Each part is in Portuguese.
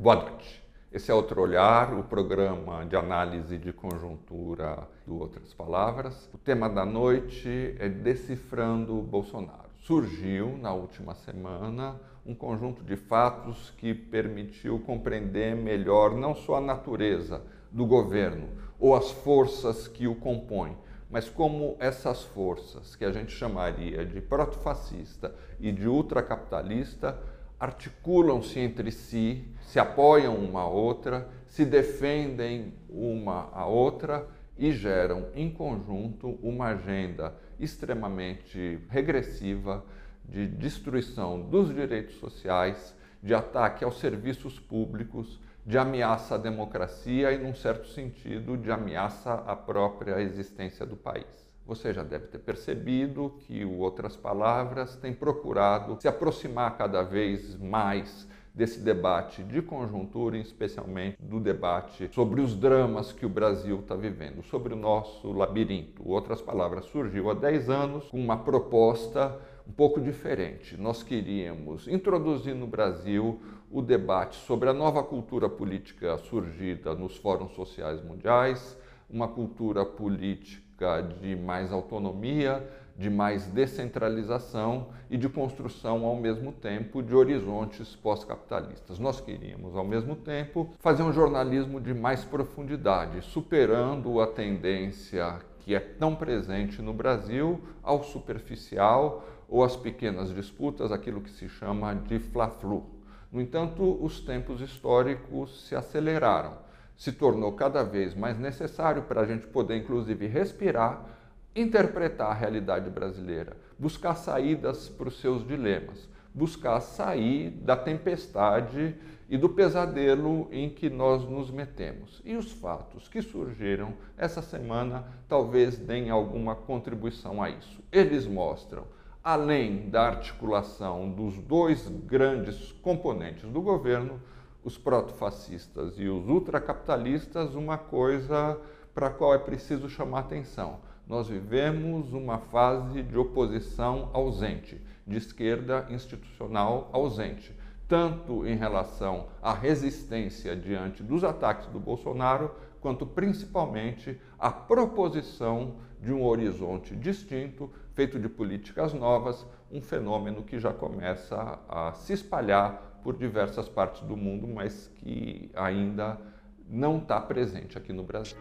Boa noite. Esse é Outro Olhar, o programa de análise de conjuntura do Outras Palavras. O tema da noite é Decifrando Bolsonaro. Surgiu na última semana um conjunto de fatos que permitiu compreender melhor não só a natureza do governo ou as forças que o compõem, mas como essas forças, que a gente chamaria de protofascista e de ultracapitalista, articulam-se entre si, se apoiam uma a outra, se defendem uma a outra e geram em conjunto uma agenda extremamente regressiva de destruição dos direitos sociais, de ataque aos serviços públicos, de ameaça à democracia e, num certo sentido, de ameaça à própria existência do país. Você já deve ter percebido que o Outras Palavras tem procurado se aproximar cada vez mais desse debate de conjuntura, especialmente do debate sobre os dramas que o Brasil está vivendo, sobre o nosso labirinto. Outras Palavras surgiu há 10 anos com uma proposta um pouco diferente. Nós queríamos introduzir no Brasil o debate sobre a nova cultura política surgida nos fóruns sociais mundiais, uma cultura política de mais autonomia, de mais descentralização e de construção ao mesmo tempo de horizontes pós-capitalistas. Nós queríamos, ao mesmo tempo, fazer um jornalismo de mais profundidade, superando a tendência que é tão presente no Brasil ao superficial ou às pequenas disputas, aquilo que se chama de fla-flu. No entanto, os tempos históricos se aceleraram. Se tornou cada vez mais necessário para a gente poder, inclusive, respirar, interpretar a realidade brasileira, buscar saídas para os seus dilemas, buscar sair da tempestade e do pesadelo em que nós nos metemos. E os fatos que surgiram essa semana talvez deem alguma contribuição a isso. Eles mostram além da articulação dos dois grandes componentes do governo, os protofascistas e os ultracapitalistas, uma coisa para a qual é preciso chamar atenção. Nós vivemos uma fase de oposição ausente, de esquerda institucional ausente, tanto em relação à resistência diante dos ataques do Bolsonaro, quanto principalmente à proposição de um horizonte distinto feito de políticas novas, um fenômeno que já começa a se espalhar por diversas partes do mundo, mas que ainda não está presente aqui no Brasil.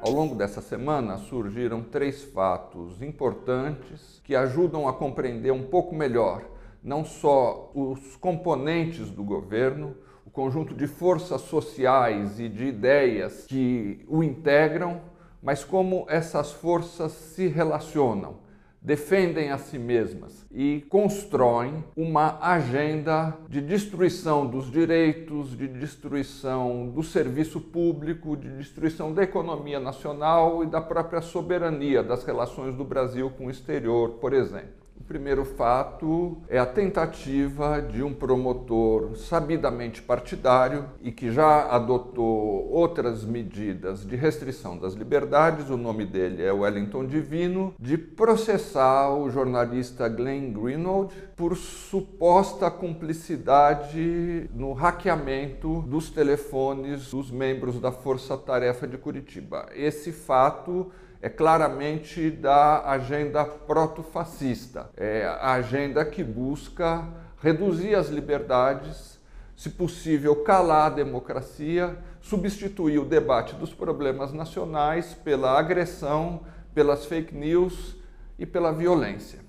Ao longo dessa semana surgiram três fatos importantes que ajudam a compreender um pouco melhor não só os componentes do governo, o conjunto de forças sociais e de ideias que o integram, mas como essas forças se relacionam, defendem a si mesmas e constroem uma agenda de destruição dos direitos, de destruição do serviço público, de destruição da economia nacional e da própria soberania das relações do Brasil com o exterior, por exemplo. O primeiro fato é a tentativa de um promotor sabidamente partidário e que já adotou outras medidas de restrição das liberdades, o nome dele é Wellington Divino, de processar o jornalista Glenn Greenwald por suposta cumplicidade no hackeamento dos telefones dos membros da Força Tarefa de Curitiba. Esse fato é claramente da agenda proto-fascista, é a agenda que busca reduzir as liberdades, se possível calar a democracia, substituir o debate dos problemas nacionais pela agressão, pelas fake news e pela violência.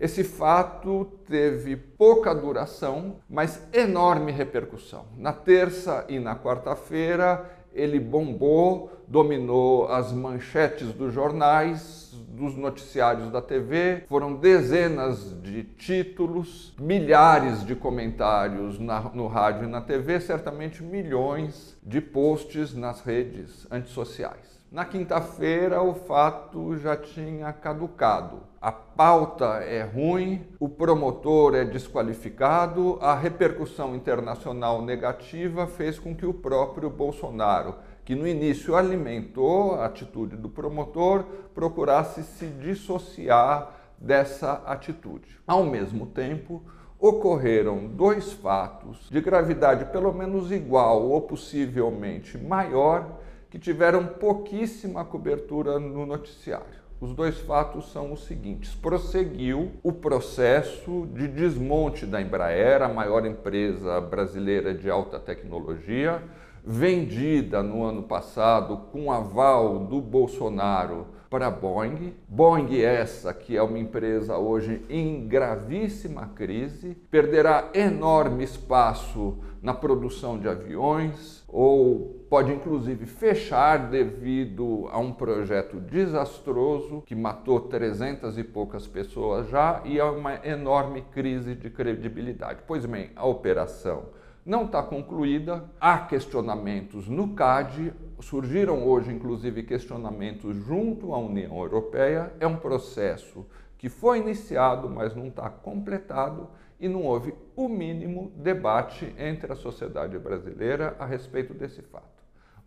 Esse fato teve pouca duração, mas enorme repercussão. Na terça e na quarta-feira, ele bombou, dominou as manchetes dos jornais, dos noticiários da TV. Foram dezenas de títulos, milhares de comentários na, no rádio e na TV, certamente milhões de posts nas redes antissociais. Na quinta-feira, o fato já tinha caducado. A pauta é ruim, o promotor é desqualificado, a repercussão internacional negativa fez com que o próprio Bolsonaro, que no início alimentou a atitude do promotor, procurasse se dissociar dessa atitude. Ao mesmo tempo, ocorreram dois fatos de gravidade pelo menos igual ou possivelmente maior que tiveram pouquíssima cobertura no noticiário. Os dois fatos são os seguintes: prosseguiu o processo de desmonte da Embraer, a maior empresa brasileira de alta tecnologia, vendida no ano passado com aval do Bolsonaro para a Boeing. Boeing essa que é uma empresa hoje em gravíssima crise, perderá enorme espaço na produção de aviões ou pode inclusive fechar devido a um projeto desastroso que matou 300 e poucas pessoas já e a uma enorme crise de credibilidade. Pois bem, a operação não está concluída, há questionamentos no CAD, surgiram hoje inclusive questionamentos junto à União Europeia, é um processo que foi iniciado, mas não está completado e não houve o mínimo debate entre a sociedade brasileira a respeito desse fato.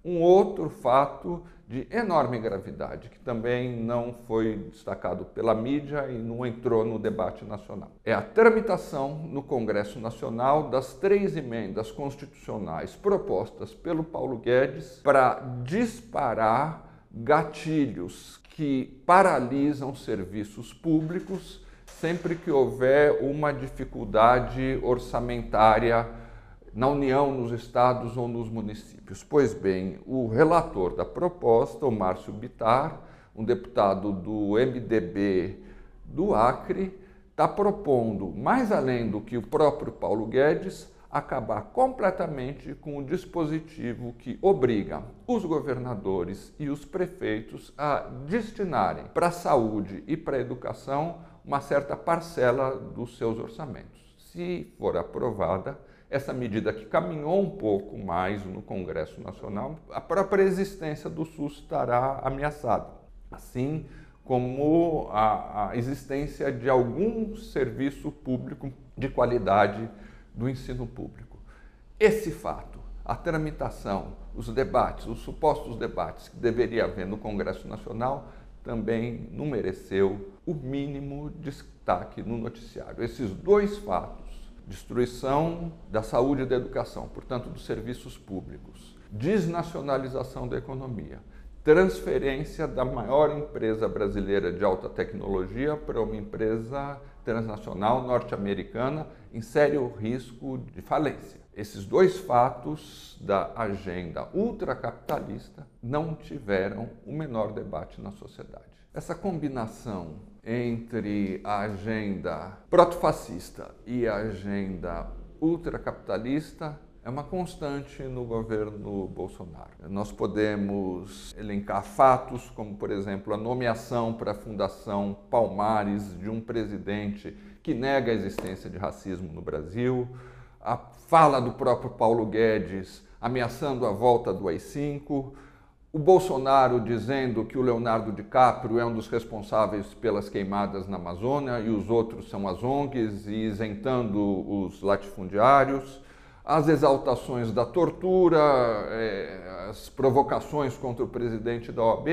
Um outro fato de enorme gravidade, que também não foi destacado pela mídia e não entrou no debate nacional, é a tramitação no Congresso Nacional das três emendas constitucionais propostas pelo Paulo Guedes para disparar gatilhos que paralisam serviços públicos sempre que houver uma dificuldade orçamentária na União, nos estados ou nos municípios. Pois bem, o relator da proposta, o Márcio Bitar, um deputado do MDB do Acre, está propondo, mais além do que o próprio Paulo Guedes, acabar completamente com o dispositivo que obriga os governadores e os prefeitos a destinarem para a saúde e para a educação uma certa parcela dos seus orçamentos. Se for aprovada, essa medida que caminhou um pouco mais no Congresso Nacional, a própria existência do SUS estará ameaçada, assim como a, a existência de algum serviço público de qualidade do ensino público. Esse fato, a tramitação, os debates, os supostos debates que deveria haver no Congresso Nacional, também não mereceu o mínimo destaque no noticiário. Esses dois fatos destruição da saúde e da educação, portanto, dos serviços públicos, desnacionalização da economia, transferência da maior empresa brasileira de alta tecnologia para uma empresa transnacional norte-americana em sério risco de falência. Esses dois fatos da agenda ultracapitalista não tiveram o menor debate na sociedade. Essa combinação entre a agenda protofascista e a agenda ultracapitalista é uma constante no governo Bolsonaro. Nós podemos elencar fatos como, por exemplo, a nomeação para a Fundação Palmares de um presidente que nega a existência de racismo no Brasil, a fala do próprio Paulo Guedes ameaçando a volta do AI-5, o Bolsonaro dizendo que o Leonardo DiCaprio é um dos responsáveis pelas queimadas na Amazônia e os outros são as ONGs e isentando os latifundiários, as exaltações da tortura, é, as provocações contra o presidente da OAB,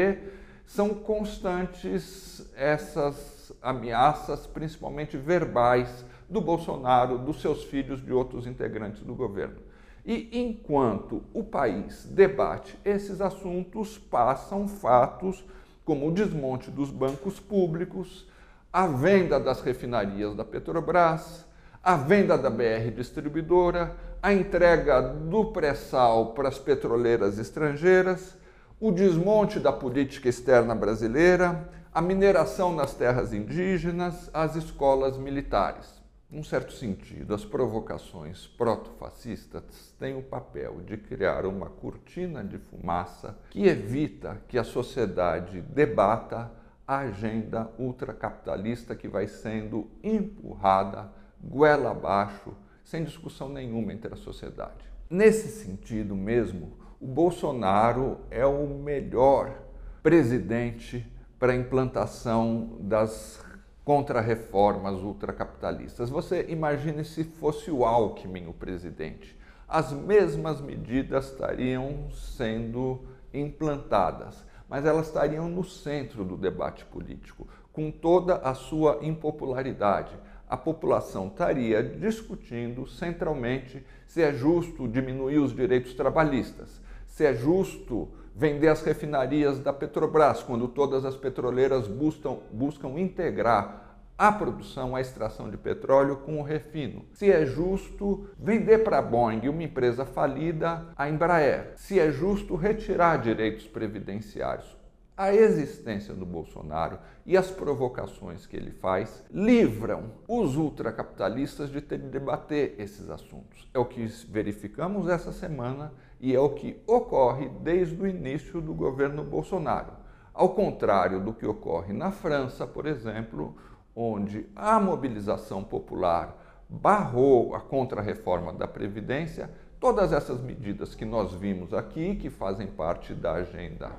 são constantes essas ameaças, principalmente verbais, do Bolsonaro, dos seus filhos, de outros integrantes do governo. E enquanto o país debate esses assuntos, passam fatos como o desmonte dos bancos públicos, a venda das refinarias da Petrobras, a venda da BR Distribuidora, a entrega do pré-sal para as petroleiras estrangeiras, o desmonte da política externa brasileira, a mineração nas terras indígenas, as escolas militares. Num certo sentido, as provocações proto-fascistas têm o papel de criar uma cortina de fumaça que evita que a sociedade debata a agenda ultracapitalista que vai sendo empurrada goela abaixo, sem discussão nenhuma entre a sociedade. Nesse sentido mesmo, o Bolsonaro é o melhor presidente para a implantação das contra-reformas ultracapitalistas. Você imagine se fosse o Alckmin o presidente. As mesmas medidas estariam sendo implantadas, mas elas estariam no centro do debate político, com toda a sua impopularidade. A população estaria discutindo centralmente se é justo diminuir os direitos trabalhistas, se é justo vender as refinarias da Petrobras, quando todas as petroleiras buscam, buscam integrar a produção, a extração de petróleo com o refino. Se é justo vender para a Boeing, uma empresa falida, a Embraer. Se é justo retirar direitos previdenciários. A existência do Bolsonaro e as provocações que ele faz livram os ultracapitalistas de ter de debater esses assuntos. É o que verificamos essa semana e é o que ocorre desde o início do governo Bolsonaro. Ao contrário do que ocorre na França, por exemplo, onde a mobilização popular barrou a contrarreforma da Previdência, todas essas medidas que nós vimos aqui, que fazem parte da agenda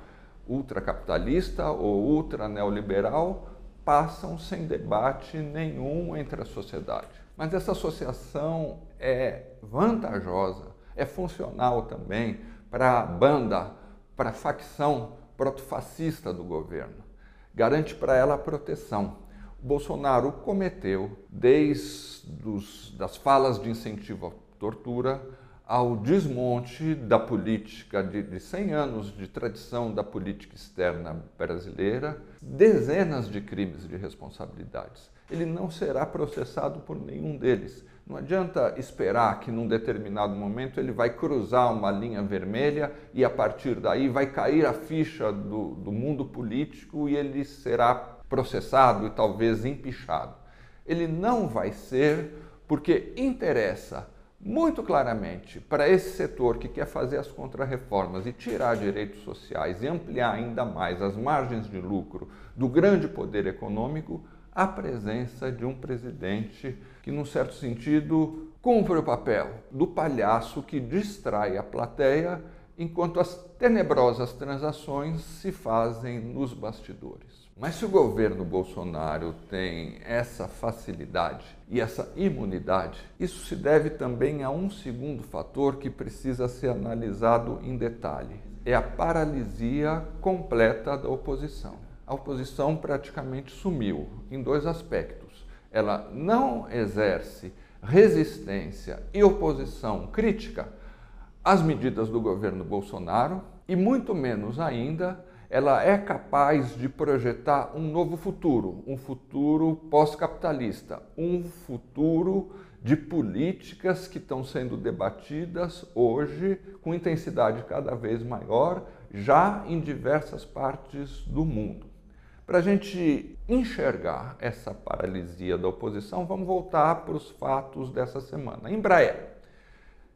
ultracapitalista ou ultra neoliberal, passam sem debate nenhum entre a sociedade. Mas essa associação é vantajosa é funcional também para a banda, para a facção protofascista do governo. Garante para ela a proteção. Bolsonaro cometeu, desde os, das falas de incentivo à tortura, ao desmonte da política de, de 100 anos de tradição da política externa brasileira, dezenas de crimes de responsabilidades. Ele não será processado por nenhum deles. Não adianta esperar que num determinado momento ele vai cruzar uma linha vermelha e a partir daí vai cair a ficha do, do mundo político e ele será processado e talvez empichado. Ele não vai ser porque interessa muito claramente para esse setor que quer fazer as contrarreformas e tirar direitos sociais e ampliar ainda mais as margens de lucro do grande poder econômico, a presença de um presidente que, num certo sentido, cumpre o papel do palhaço que distrai a plateia enquanto as tenebrosas transações se fazem nos bastidores. Mas se o governo Bolsonaro tem essa facilidade e essa imunidade, isso se deve também a um segundo fator que precisa ser analisado em detalhe: é a paralisia completa da oposição. A oposição praticamente sumiu em dois aspectos. Ela não exerce resistência e oposição crítica às medidas do governo Bolsonaro e, muito menos ainda, ela é capaz de projetar um novo futuro, um futuro pós-capitalista, um futuro de políticas que estão sendo debatidas hoje com intensidade cada vez maior, já em diversas partes do mundo. Para a gente enxergar essa paralisia da oposição, vamos voltar para os fatos dessa semana. Embraer,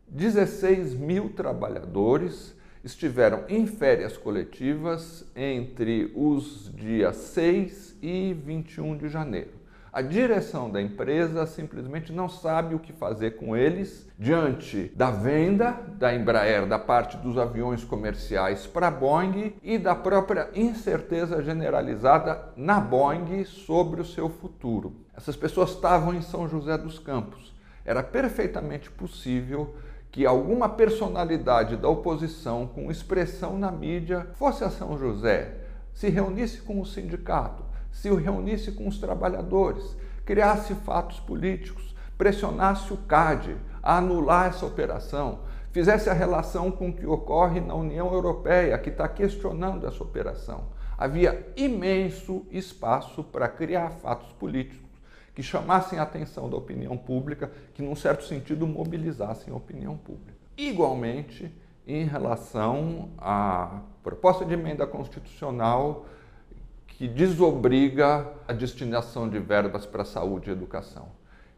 16 mil trabalhadores estiveram em férias coletivas entre os dias 6 e 21 de janeiro. A direção da empresa simplesmente não sabe o que fazer com eles diante da venda da Embraer da parte dos aviões comerciais para a Boeing e da própria incerteza generalizada na Boeing sobre o seu futuro. Essas pessoas estavam em São José dos Campos. Era perfeitamente possível que alguma personalidade da oposição com expressão na mídia fosse a São José, se reunisse com o sindicato, se reunisse com os trabalhadores, criasse fatos políticos, pressionasse o CAD a anular essa operação, fizesse a relação com o que ocorre na União Europeia, que está questionando essa operação. Havia imenso espaço para criar fatos políticos que chamassem a atenção da opinião pública, que, num certo sentido, mobilizassem a opinião pública. Igualmente, em relação à proposta de emenda constitucional que desobriga a destinação de verbas para saúde e educação.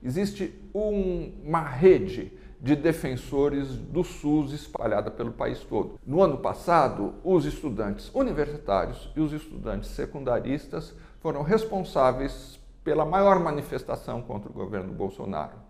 Existe um, uma rede de defensores do SUS espalhada pelo país todo. No ano passado, os estudantes universitários e os estudantes secundaristas foram responsáveis pela maior manifestação contra o governo Bolsonaro.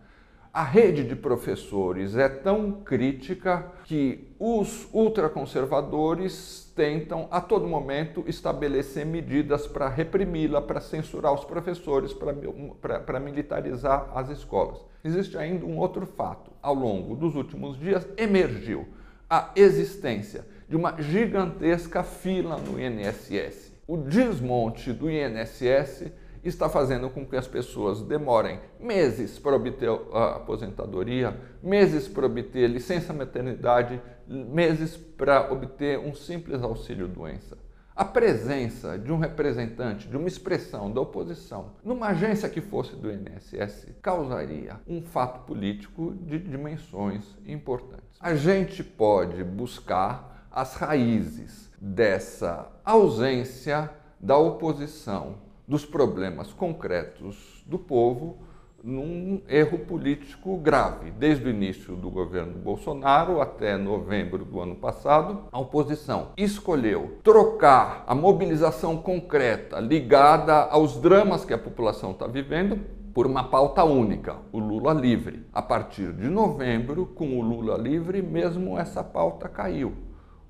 A rede de professores é tão crítica que os ultraconservadores tentam a todo momento estabelecer medidas para reprimi-la, para censurar os professores, para militarizar as escolas. Existe ainda um outro fato. Ao longo dos últimos dias, emergiu a existência de uma gigantesca fila no INSS. O desmonte do INSS está fazendo com que as pessoas demorem meses para obter a aposentadoria, meses para obter licença maternidade, meses para obter um simples auxílio doença. A presença de um representante, de uma expressão da oposição, numa agência que fosse do INSS, causaria um fato político de dimensões importantes. A gente pode buscar as raízes dessa ausência da oposição dos problemas concretos do povo num erro político grave. Desde o início do governo Bolsonaro até novembro do ano passado, a oposição escolheu trocar a mobilização concreta ligada aos dramas que a população está vivendo por uma pauta única, o Lula livre. A partir de novembro, com o Lula livre, mesmo essa pauta caiu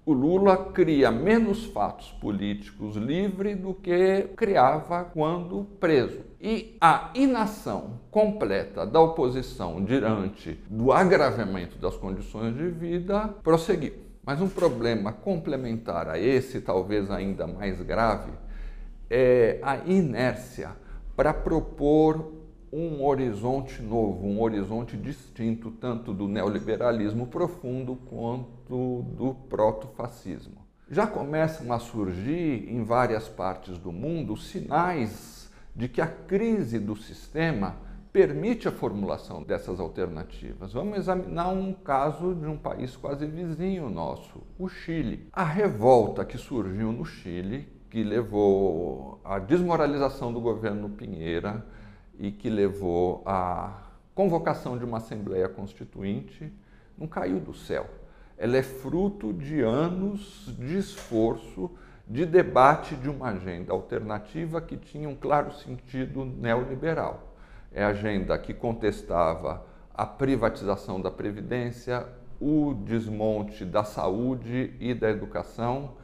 o Lula cria menos fatos políticos livre do que criava quando preso. E a inação completa da oposição diante do agravamento das condições de vida prosseguiu. Mas um problema complementar a esse, talvez ainda mais grave, é a inércia para propor um horizonte novo, um horizonte distinto tanto do neoliberalismo profundo quanto do proto-fascismo. Já começam a surgir em várias partes do mundo sinais de que a crise do sistema permite a formulação dessas alternativas. Vamos examinar um caso de um país quase vizinho nosso, o Chile. A revolta que surgiu no Chile, que levou à desmoralização do governo Pinheira, e que levou à convocação de uma Assembleia Constituinte não caiu do céu. Ela é fruto de anos de esforço, de debate de uma agenda alternativa que tinha um claro sentido neoliberal. É a agenda que contestava a privatização da Previdência, o desmonte da saúde e da educação,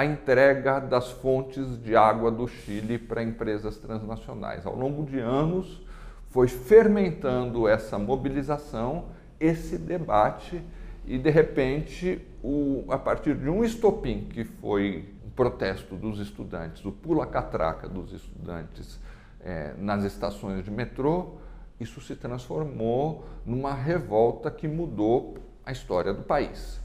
a entrega das fontes de água do Chile para empresas transnacionais. Ao longo de anos, foi fermentando essa mobilização, esse debate, e de repente, o, a partir de um estopim, que foi um protesto dos estudantes, o pula-catraca dos estudantes é, nas estações de metrô, isso se transformou numa revolta que mudou a história do país.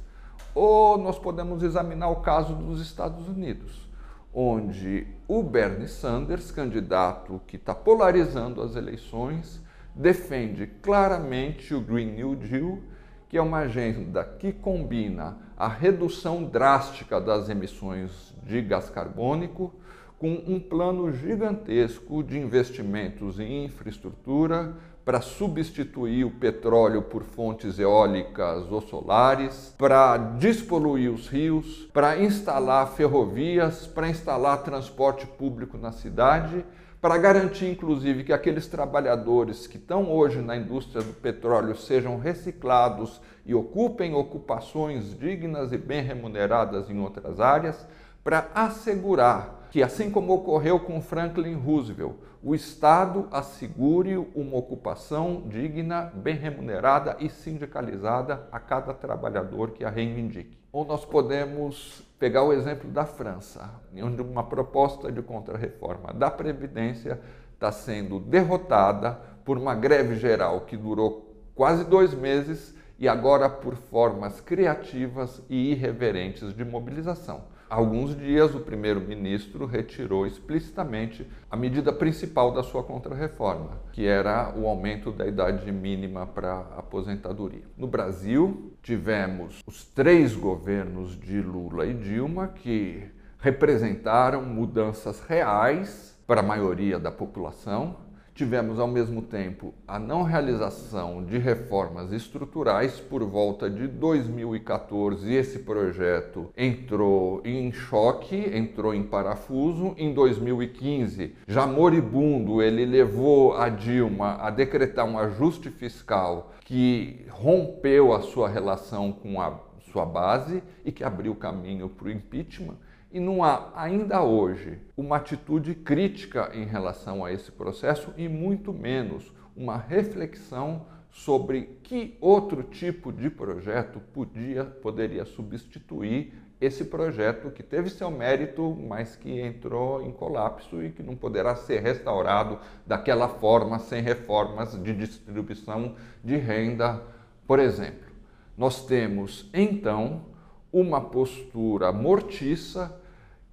Ou nós podemos examinar o caso dos Estados Unidos, onde o Bernie Sanders, candidato que está polarizando as eleições, defende claramente o Green New Deal, que é uma agenda que combina a redução drástica das emissões de gás carbônico com um plano gigantesco de investimentos em infraestrutura, para substituir o petróleo por fontes eólicas ou solares, para despoluir os rios, para instalar ferrovias, para instalar transporte público na cidade, para garantir inclusive que aqueles trabalhadores que estão hoje na indústria do petróleo sejam reciclados e ocupem ocupações dignas e bem remuneradas em outras áreas, para assegurar que, assim como ocorreu com Franklin Roosevelt, o Estado assegure uma ocupação digna, bem remunerada e sindicalizada a cada trabalhador que a reivindique. Ou nós podemos pegar o exemplo da França, onde uma proposta de contrarreforma da Previdência está sendo derrotada por uma greve geral que durou quase dois meses e agora por formas criativas e irreverentes de mobilização alguns dias, o primeiro-ministro retirou explicitamente a medida principal da sua contrarreforma, que era o aumento da idade mínima para aposentadoria. No Brasil, tivemos os três governos de Lula e Dilma que representaram mudanças reais para a maioria da população tivemos ao mesmo tempo a não realização de reformas estruturais por volta de 2014 esse projeto entrou em choque, entrou em parafuso. Em 2015, já moribundo, ele levou a Dilma a decretar um ajuste fiscal que rompeu a sua relação com a sua base e que abriu caminho para o impeachment. E não há ainda hoje uma atitude crítica em relação a esse processo e muito menos uma reflexão sobre que outro tipo de projeto podia poderia substituir esse projeto que teve seu mérito, mas que entrou em colapso e que não poderá ser restaurado daquela forma, sem reformas de distribuição de renda, por exemplo. Nós temos, então, uma postura mortiça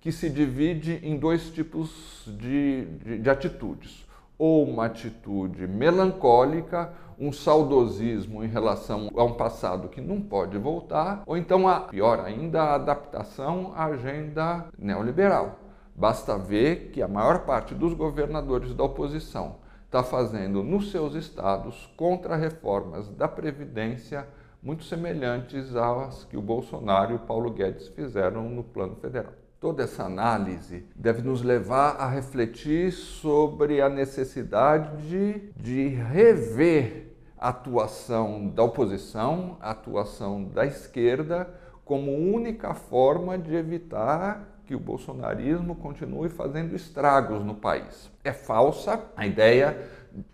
que se divide em dois tipos de, de, de atitudes. Ou uma atitude melancólica, um saudosismo em relação a um passado que não pode voltar, ou então, a, pior ainda, a adaptação à agenda neoliberal. Basta ver que a maior parte dos governadores da oposição está fazendo nos seus estados contra-reformas da Previdência muito semelhantes às que o Bolsonaro e o Paulo Guedes fizeram no plano federal. Toda essa análise deve nos levar a refletir sobre a necessidade de, rever a atuação da oposição, a atuação da esquerda, como única forma de evitar que o bolsonarismo continue fazendo estragos no país. É falsa a ideia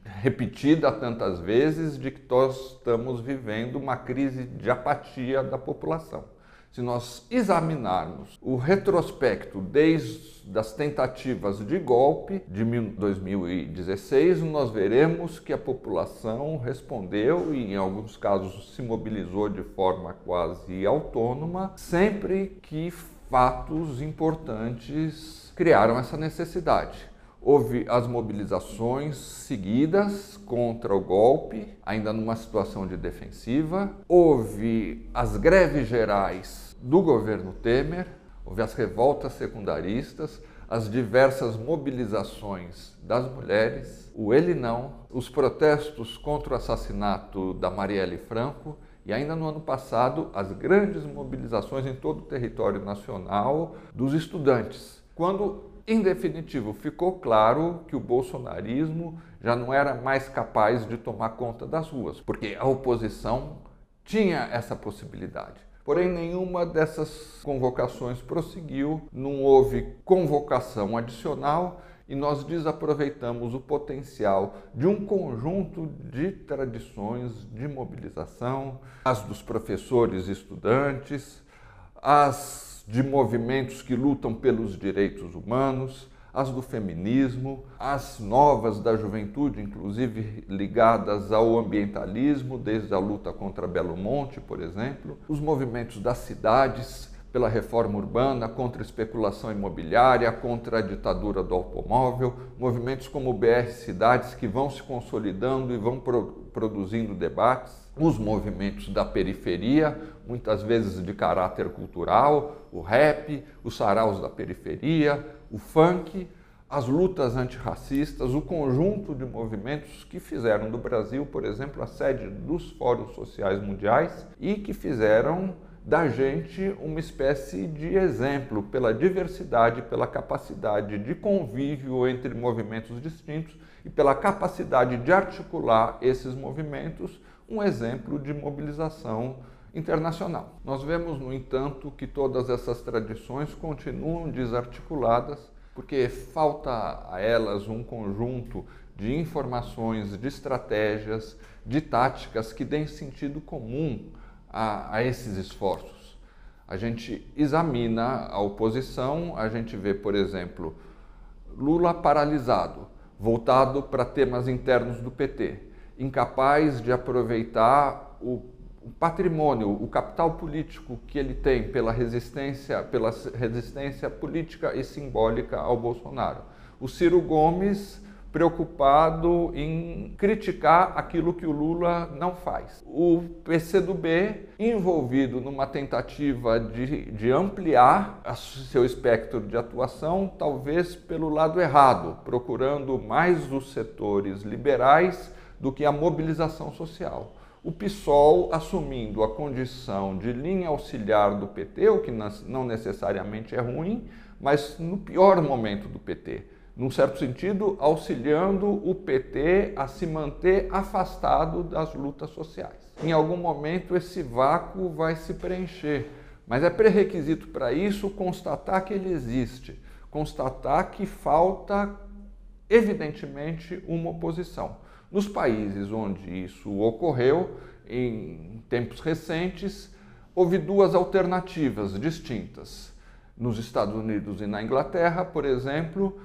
repetida tantas vezes de que nós estamos vivendo uma crise de apatia da população. Se nós examinarmos o retrospecto desde as tentativas de golpe de 2016, nós veremos que a população respondeu e, em alguns casos, se mobilizou de forma quase autônoma, sempre que fatos importantes criaram essa necessidade. Houve as mobilizações seguidas contra o golpe, ainda numa situação de defensiva. Houve as greves gerais do governo Temer, houve as revoltas secundaristas, as diversas mobilizações das mulheres, o Ele Não, os protestos contra o assassinato da Marielle Franco e ainda no ano passado as grandes mobilizações em todo o território nacional dos estudantes. Quando em definitivo, ficou claro que o bolsonarismo já não era mais capaz de tomar conta das ruas, porque a oposição tinha essa possibilidade. Porém, nenhuma dessas convocações prosseguiu, não houve convocação adicional e nós desaproveitamos o potencial de um conjunto de tradições de mobilização, as dos professores e estudantes, as de movimentos que lutam pelos direitos humanos, as do feminismo, as novas da juventude, inclusive ligadas ao ambientalismo, desde a luta contra Belo Monte, por exemplo, os movimentos das cidades pela reforma urbana, contra a especulação imobiliária, contra a ditadura do automóvel, movimentos como o BR Cidades que vão se consolidando e vão pro produzindo debates os movimentos da periferia, muitas vezes de caráter cultural, o rap, os saraus da periferia, o funk, as lutas antirracistas, o conjunto de movimentos que fizeram do Brasil, por exemplo, a sede dos Fóruns Sociais Mundiais e que fizeram da gente uma espécie de exemplo pela diversidade, pela capacidade de convívio entre movimentos distintos e pela capacidade de articular esses movimentos um exemplo de mobilização internacional. Nós vemos, no entanto, que todas essas tradições continuam desarticuladas porque falta a elas um conjunto de informações, de estratégias, de táticas que deem sentido comum a, a esses esforços. A gente examina a oposição, a gente vê, por exemplo, Lula paralisado, voltado para temas internos do PT incapaz de aproveitar o patrimônio, o capital político que ele tem pela resistência, pela resistência política e simbólica ao Bolsonaro. O Ciro Gomes preocupado em criticar aquilo que o Lula não faz. O PCdoB envolvido numa tentativa de, de ampliar seu espectro de atuação, talvez pelo lado errado, procurando mais os setores liberais do que a mobilização social. O PSOL assumindo a condição de linha auxiliar do PT, o que não necessariamente é ruim, mas no pior momento do PT, num certo sentido, auxiliando o PT a se manter afastado das lutas sociais. Em algum momento esse vácuo vai se preencher, mas é pré-requisito para isso constatar que ele existe, constatar que falta, evidentemente, uma oposição. Nos países onde isso ocorreu, em tempos recentes, houve duas alternativas distintas. Nos Estados Unidos e na Inglaterra, por exemplo,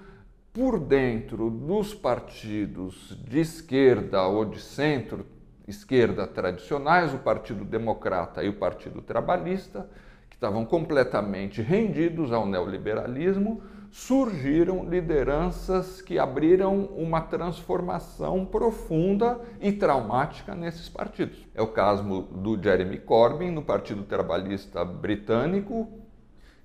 por dentro dos partidos de esquerda ou de centro esquerda tradicionais, o Partido Democrata e o Partido Trabalhista, que estavam completamente rendidos ao neoliberalismo, surgiram lideranças que abriram uma transformação profunda e traumática nesses partidos. É o caso do Jeremy Corbyn no Partido Trabalhista Britânico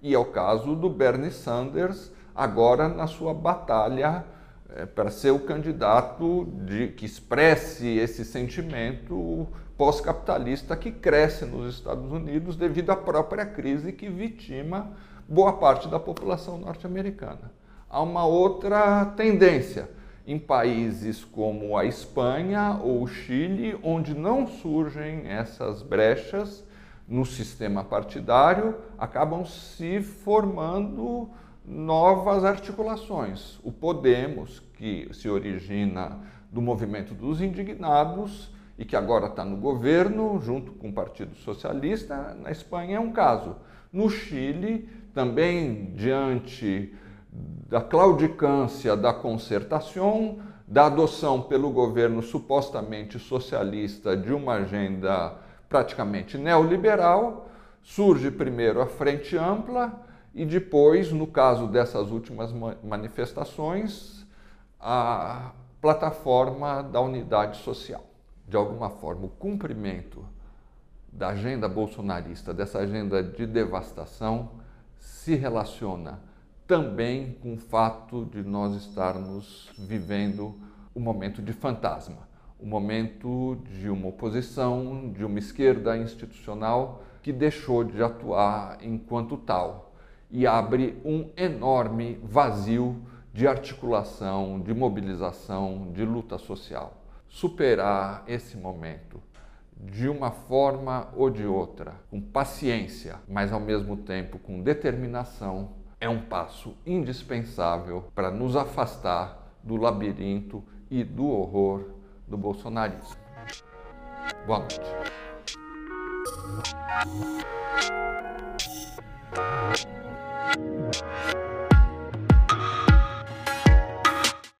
e é o caso do Bernie Sanders agora na sua batalha é, para ser o candidato de, que expresse esse sentimento pós-capitalista que cresce nos Estados Unidos devido à própria crise que vitima boa parte da população norte-americana. Há uma outra tendência em países como a Espanha ou o Chile, onde não surgem essas brechas no sistema partidário, acabam se formando novas articulações. O Podemos, que se origina do movimento dos indignados e que agora está no governo, junto com o Partido Socialista, na Espanha é um caso. No Chile, também diante da claudicância da concertação, da adoção pelo governo supostamente socialista de uma agenda praticamente neoliberal, surge primeiro a Frente Ampla e depois, no caso dessas últimas manifestações, a plataforma da unidade social. De alguma forma, o cumprimento da agenda bolsonarista, dessa agenda de devastação, se relaciona também com o fato de nós estarmos vivendo um momento de fantasma, um momento de uma oposição, de uma esquerda institucional que deixou de atuar enquanto tal e abre um enorme vazio de articulação, de mobilização, de luta social. Superar esse momento de uma forma ou de outra, com paciência, mas ao mesmo tempo com determinação, é um passo indispensável para nos afastar do labirinto e do horror do bolsonarismo. Boa noite.